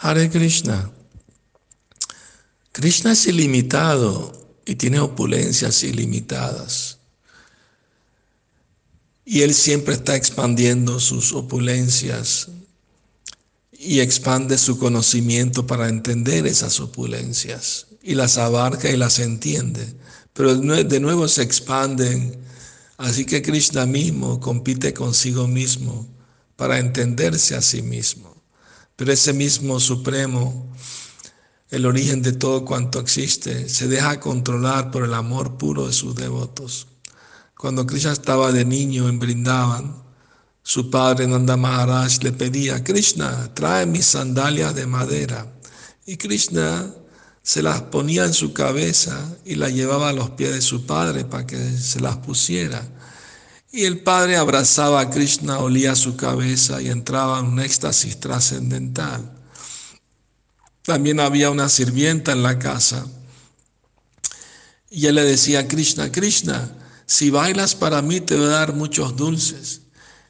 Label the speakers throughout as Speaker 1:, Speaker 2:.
Speaker 1: Hare Krishna. Krishna es ilimitado y tiene opulencias ilimitadas. Y Él siempre está expandiendo sus opulencias y expande su conocimiento para entender esas opulencias. Y las abarca y las entiende. Pero de nuevo se expanden. Así que Krishna mismo compite consigo mismo para entenderse a sí mismo. Pero ese mismo Supremo el origen de todo cuanto existe, se deja controlar por el amor puro de sus devotos. Cuando Krishna estaba de niño en Brindavan, su padre Nanda Maharaj le pedía, Krishna, trae mis sandalias de madera. Y Krishna se las ponía en su cabeza y las llevaba a los pies de su padre para que se las pusiera. Y el padre abrazaba a Krishna, olía su cabeza y entraba en un éxtasis trascendental. También había una sirvienta en la casa. Y él le decía a Krishna, Krishna, si bailas para mí te voy a dar muchos dulces.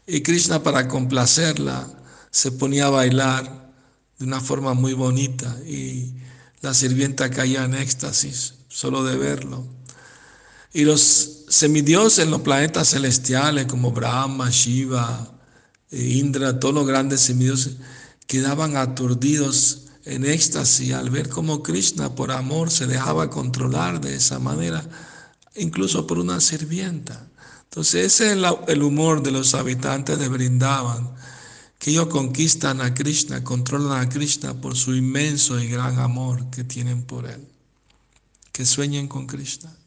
Speaker 1: Y Krishna para complacerla se ponía a bailar de una forma muy bonita y la sirvienta caía en éxtasis solo de verlo. Y los semidioses en los planetas celestiales como Brahma, Shiva, e Indra, todos los grandes semidioses, quedaban aturdidos en éxtasis al ver cómo Krishna por amor se dejaba controlar de esa manera, incluso por una sirvienta. Entonces ese es el humor de los habitantes de Brindavan, que ellos conquistan a Krishna, controlan a Krishna por su inmenso y gran amor que tienen por él. Que sueñen con Krishna.